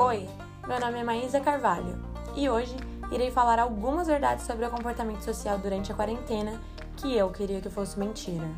Oi, Meu nome é Maísa Carvalho e hoje irei falar algumas verdades sobre o comportamento social durante a quarentena que eu queria que fosse mentira.